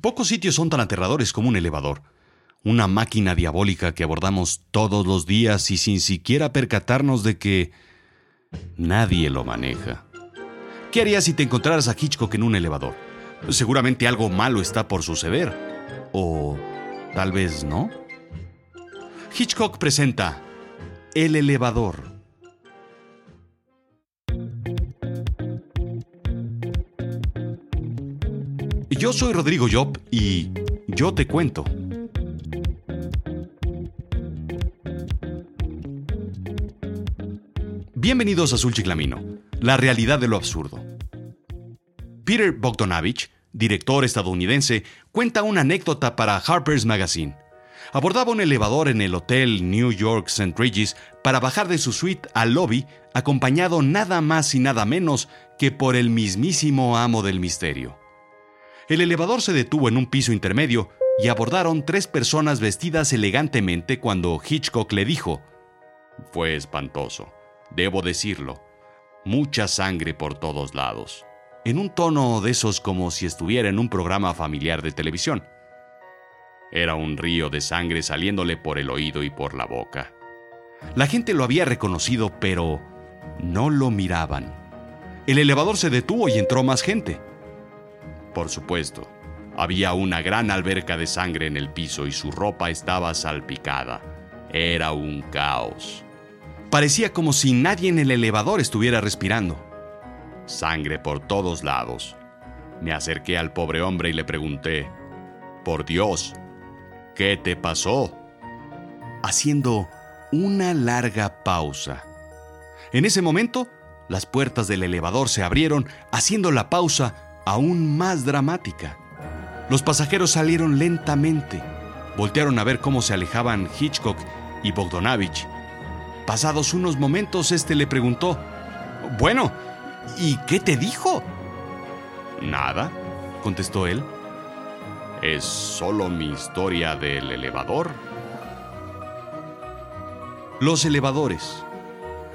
Pocos sitios son tan aterradores como un elevador. Una máquina diabólica que abordamos todos los días y sin siquiera percatarnos de que nadie lo maneja. ¿Qué harías si te encontraras a Hitchcock en un elevador? Seguramente algo malo está por suceder. O tal vez no. Hitchcock presenta El elevador. Yo soy Rodrigo Job y yo te cuento. Bienvenidos a Azul Chiclamino, la realidad de lo absurdo. Peter Bogdanovich, director estadounidense, cuenta una anécdota para Harper's Magazine. Abordaba un elevador en el hotel New York St. Regis para bajar de su suite al lobby, acompañado nada más y nada menos que por el mismísimo amo del misterio. El elevador se detuvo en un piso intermedio y abordaron tres personas vestidas elegantemente cuando Hitchcock le dijo, Fue espantoso, debo decirlo, mucha sangre por todos lados, en un tono de esos como si estuviera en un programa familiar de televisión. Era un río de sangre saliéndole por el oído y por la boca. La gente lo había reconocido, pero no lo miraban. El elevador se detuvo y entró más gente. Por supuesto, había una gran alberca de sangre en el piso y su ropa estaba salpicada. Era un caos. Parecía como si nadie en el elevador estuviera respirando. Sangre por todos lados. Me acerqué al pobre hombre y le pregunté, Por Dios, ¿qué te pasó? Haciendo una larga pausa. En ese momento, las puertas del elevador se abrieron, haciendo la pausa aún más dramática. Los pasajeros salieron lentamente. Voltearon a ver cómo se alejaban Hitchcock y Bogdanovich. Pasados unos momentos, este le preguntó: Bueno, ¿y qué te dijo? Nada, contestó él. Es solo mi historia del elevador. Los elevadores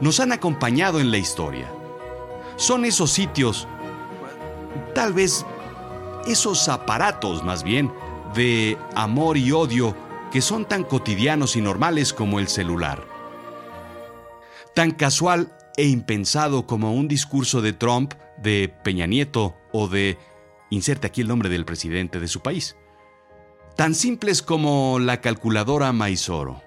nos han acompañado en la historia. Son esos sitios Tal vez esos aparatos más bien de amor y odio que son tan cotidianos y normales como el celular. Tan casual e impensado como un discurso de Trump, de Peña Nieto o de... inserte aquí el nombre del presidente de su país. Tan simples como la calculadora Maizoro.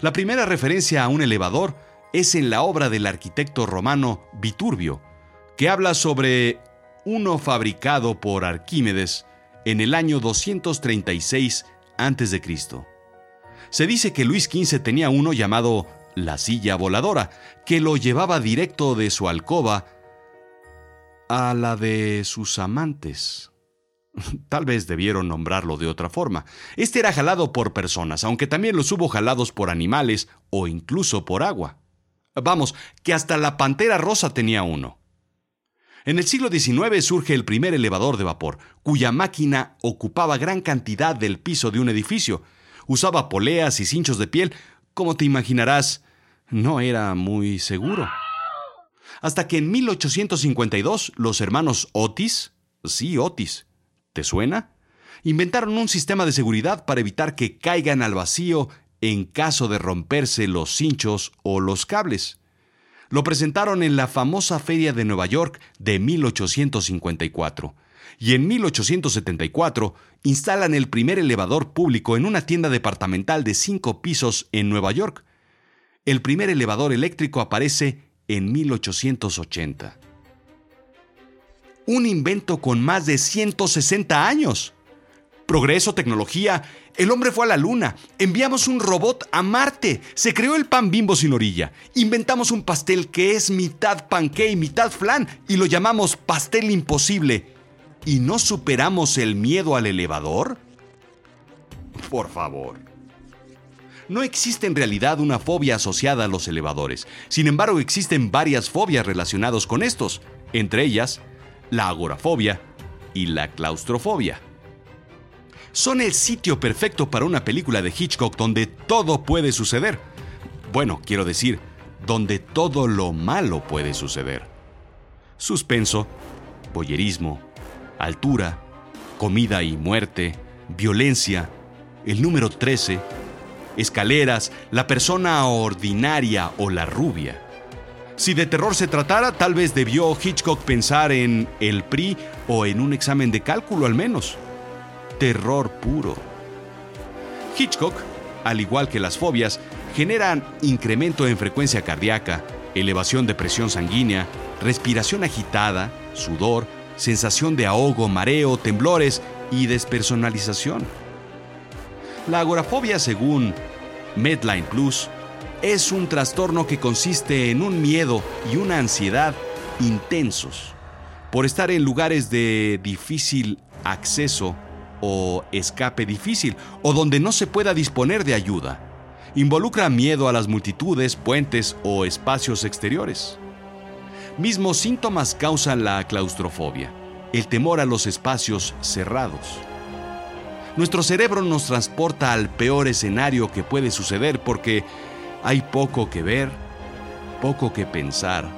La primera referencia a un elevador es en la obra del arquitecto romano Viturbio, que habla sobre uno fabricado por Arquímedes en el año 236 a.C. Se dice que Luis XV tenía uno llamado la silla voladora, que lo llevaba directo de su alcoba a la de sus amantes. Tal vez debieron nombrarlo de otra forma. Este era jalado por personas, aunque también los hubo jalados por animales o incluso por agua. Vamos, que hasta la pantera rosa tenía uno. En el siglo XIX surge el primer elevador de vapor, cuya máquina ocupaba gran cantidad del piso de un edificio. Usaba poleas y cinchos de piel. Como te imaginarás, no era muy seguro. Hasta que en 1852 los hermanos Otis, sí Otis, ¿te suena? Inventaron un sistema de seguridad para evitar que caigan al vacío en caso de romperse los cinchos o los cables. Lo presentaron en la famosa Feria de Nueva York de 1854 y en 1874 instalan el primer elevador público en una tienda departamental de cinco pisos en Nueva York. El primer elevador eléctrico aparece en 1880. Un invento con más de 160 años progreso, tecnología. El hombre fue a la luna. Enviamos un robot a Marte. Se creó el pan bimbo sin orilla. Inventamos un pastel que es mitad panqué y mitad flan y lo llamamos pastel imposible. ¿Y no superamos el miedo al elevador? Por favor. No existe en realidad una fobia asociada a los elevadores. Sin embargo, existen varias fobias relacionadas con estos, entre ellas la agorafobia y la claustrofobia son el sitio perfecto para una película de Hitchcock donde todo puede suceder. Bueno, quiero decir, donde todo lo malo puede suceder. Suspenso, boyerismo, altura, comida y muerte, violencia, el número 13, escaleras, la persona ordinaria o la rubia. Si de terror se tratara, tal vez debió Hitchcock pensar en el PRI o en un examen de cálculo al menos. Terror puro. Hitchcock, al igual que las fobias, generan incremento en frecuencia cardíaca, elevación de presión sanguínea, respiración agitada, sudor, sensación de ahogo, mareo, temblores y despersonalización. La agorafobia, según Medline Plus, es un trastorno que consiste en un miedo y una ansiedad intensos por estar en lugares de difícil acceso o escape difícil o donde no se pueda disponer de ayuda. Involucra miedo a las multitudes, puentes o espacios exteriores. Mismos síntomas causan la claustrofobia, el temor a los espacios cerrados. Nuestro cerebro nos transporta al peor escenario que puede suceder porque hay poco que ver, poco que pensar,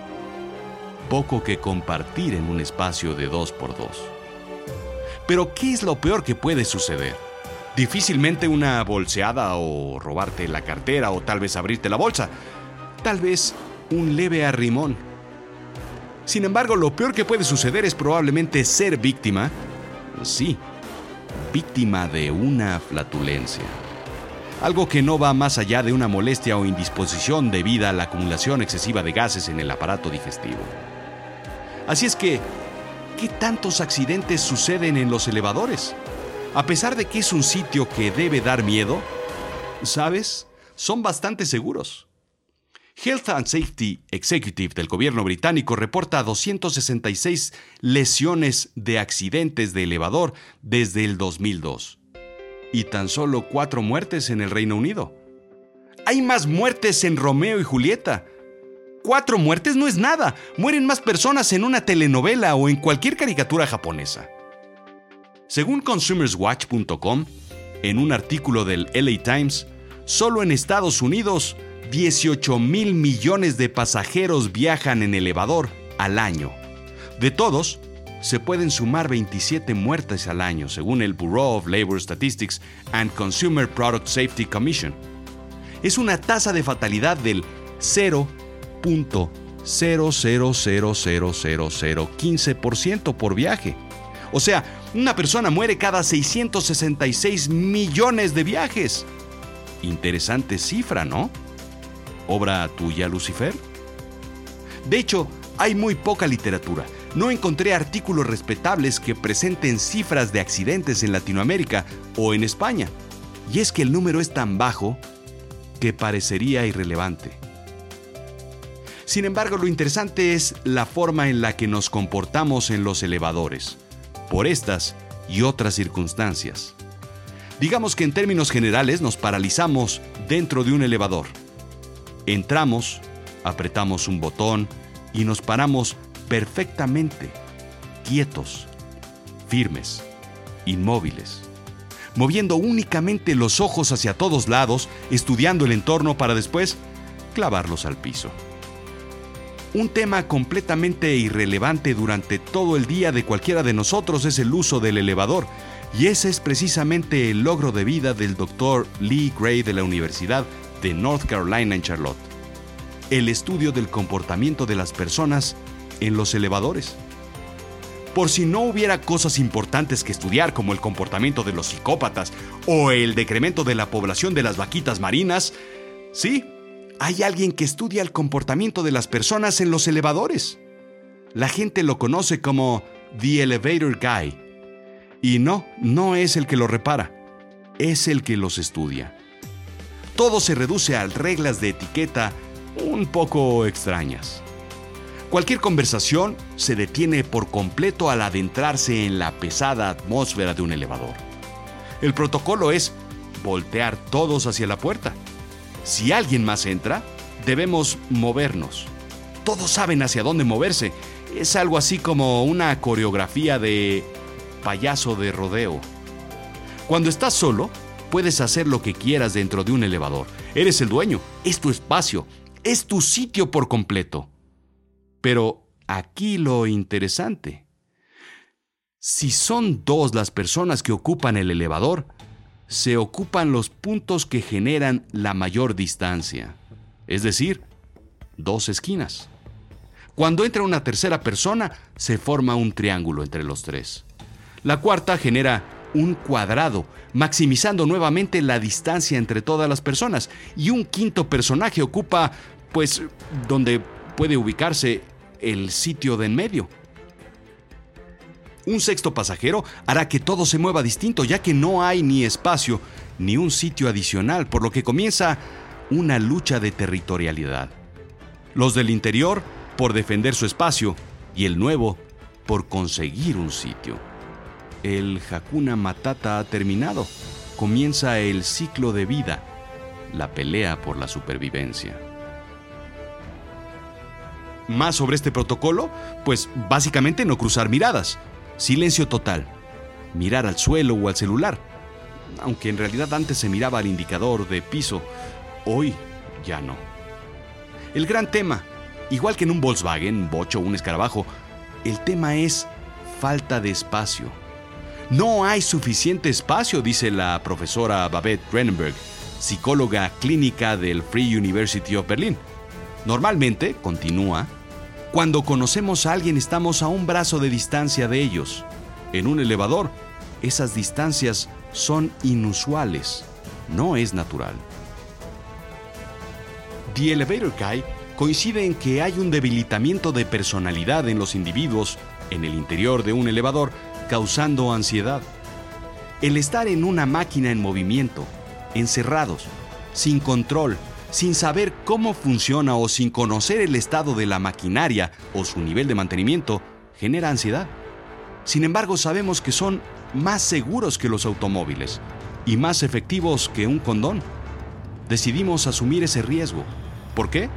poco que compartir en un espacio de dos por dos. Pero ¿qué es lo peor que puede suceder? Difícilmente una bolseada o robarte la cartera o tal vez abrirte la bolsa. Tal vez un leve arrimón. Sin embargo, lo peor que puede suceder es probablemente ser víctima, sí, víctima de una flatulencia algo que no va más allá de una molestia o indisposición debido a la acumulación excesiva de gases en el aparato digestivo. Así es que, ¿qué tantos accidentes suceden en los elevadores? A pesar de que es un sitio que debe dar miedo, ¿sabes? Son bastante seguros. Health and Safety Executive del gobierno británico reporta 266 lesiones de accidentes de elevador desde el 2002 y tan solo cuatro muertes en el Reino Unido. Hay más muertes en Romeo y Julieta. Cuatro muertes no es nada. Mueren más personas en una telenovela o en cualquier caricatura japonesa. Según consumerswatch.com, en un artículo del LA Times, solo en Estados Unidos 18 mil millones de pasajeros viajan en elevador al año. De todos, se pueden sumar 27 muertes al año, según el Bureau of Labor Statistics and Consumer Product Safety Commission. Es una tasa de fatalidad del 0.0000015% por viaje. O sea, una persona muere cada 666 millones de viajes. Interesante cifra, ¿no? ¿Obra tuya, Lucifer? De hecho, hay muy poca literatura no encontré artículos respetables que presenten cifras de accidentes en Latinoamérica o en España. Y es que el número es tan bajo que parecería irrelevante. Sin embargo, lo interesante es la forma en la que nos comportamos en los elevadores, por estas y otras circunstancias. Digamos que en términos generales nos paralizamos dentro de un elevador. Entramos, apretamos un botón y nos paramos perfectamente, quietos, firmes, inmóviles, moviendo únicamente los ojos hacia todos lados, estudiando el entorno para después clavarlos al piso. Un tema completamente irrelevante durante todo el día de cualquiera de nosotros es el uso del elevador, y ese es precisamente el logro de vida del doctor Lee Gray de la Universidad de North Carolina en Charlotte. El estudio del comportamiento de las personas en los elevadores. Por si no hubiera cosas importantes que estudiar como el comportamiento de los psicópatas o el decremento de la población de las vaquitas marinas, sí, hay alguien que estudia el comportamiento de las personas en los elevadores. La gente lo conoce como The Elevator Guy. Y no, no es el que lo repara, es el que los estudia. Todo se reduce a reglas de etiqueta un poco extrañas. Cualquier conversación se detiene por completo al adentrarse en la pesada atmósfera de un elevador. El protocolo es voltear todos hacia la puerta. Si alguien más entra, debemos movernos. Todos saben hacia dónde moverse. Es algo así como una coreografía de payaso de rodeo. Cuando estás solo, puedes hacer lo que quieras dentro de un elevador. Eres el dueño, es tu espacio, es tu sitio por completo. Pero aquí lo interesante. Si son dos las personas que ocupan el elevador, se ocupan los puntos que generan la mayor distancia, es decir, dos esquinas. Cuando entra una tercera persona, se forma un triángulo entre los tres. La cuarta genera un cuadrado, maximizando nuevamente la distancia entre todas las personas. Y un quinto personaje ocupa, pues, donde puede ubicarse el sitio de en medio. Un sexto pasajero hará que todo se mueva distinto, ya que no hay ni espacio ni un sitio adicional, por lo que comienza una lucha de territorialidad. Los del interior por defender su espacio y el nuevo por conseguir un sitio. El Hakuna Matata ha terminado. Comienza el ciclo de vida, la pelea por la supervivencia. Más sobre este protocolo, pues básicamente no cruzar miradas. Silencio total. Mirar al suelo o al celular. Aunque en realidad antes se miraba al indicador de piso, hoy ya no. El gran tema, igual que en un Volkswagen, bocho o un escarabajo, el tema es falta de espacio. No hay suficiente espacio, dice la profesora Babette Greenberg, psicóloga clínica del Free University of Berlin. Normalmente, continúa, cuando conocemos a alguien estamos a un brazo de distancia de ellos. En un elevador, esas distancias son inusuales, no es natural. The Elevator Guy coincide en que hay un debilitamiento de personalidad en los individuos en el interior de un elevador causando ansiedad. El estar en una máquina en movimiento, encerrados, sin control, sin saber cómo funciona o sin conocer el estado de la maquinaria o su nivel de mantenimiento, genera ansiedad. Sin embargo, sabemos que son más seguros que los automóviles y más efectivos que un condón. Decidimos asumir ese riesgo. ¿Por qué?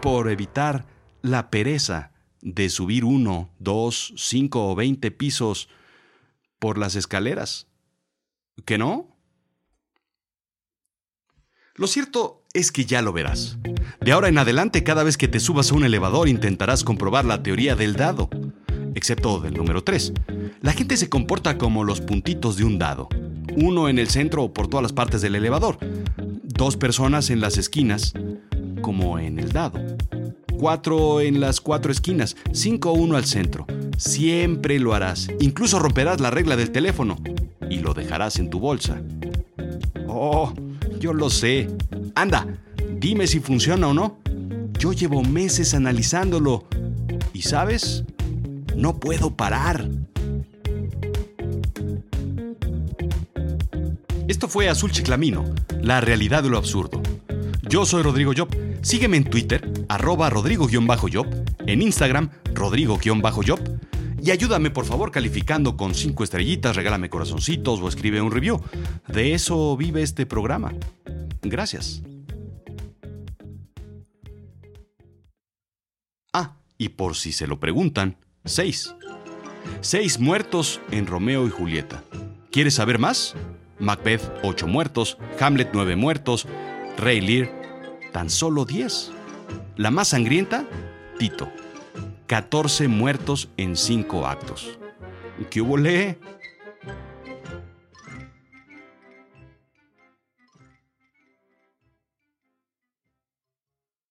Por evitar la pereza de subir uno, dos, cinco o veinte pisos por las escaleras. ¿Que no? Lo cierto es que ya lo verás. De ahora en adelante, cada vez que te subas a un elevador intentarás comprobar la teoría del dado, excepto del número 3. La gente se comporta como los puntitos de un dado. Uno en el centro o por todas las partes del elevador. Dos personas en las esquinas, como en el dado. Cuatro en las cuatro esquinas, cinco uno al centro. Siempre lo harás. Incluso romperás la regla del teléfono y lo dejarás en tu bolsa. Oh, yo lo sé. Anda, dime si funciona o no. Yo llevo meses analizándolo. ¿Y sabes? No puedo parar. Esto fue Azul Chiclamino, la realidad de lo absurdo. Yo soy Rodrigo Job. Sígueme en Twitter, arroba rodrigo-job, en Instagram, rodrigo-job, y ayúdame por favor calificando con 5 estrellitas, regálame corazoncitos o escribe un review. De eso vive este programa. Gracias. Y por si se lo preguntan, 6. 6 muertos en Romeo y Julieta. ¿Quieres saber más? Macbeth, 8 muertos, Hamlet, 9 muertos, Rey Lear, tan solo 10. La más sangrienta, Tito. 14 muertos en 5 actos. ¿Qué hubo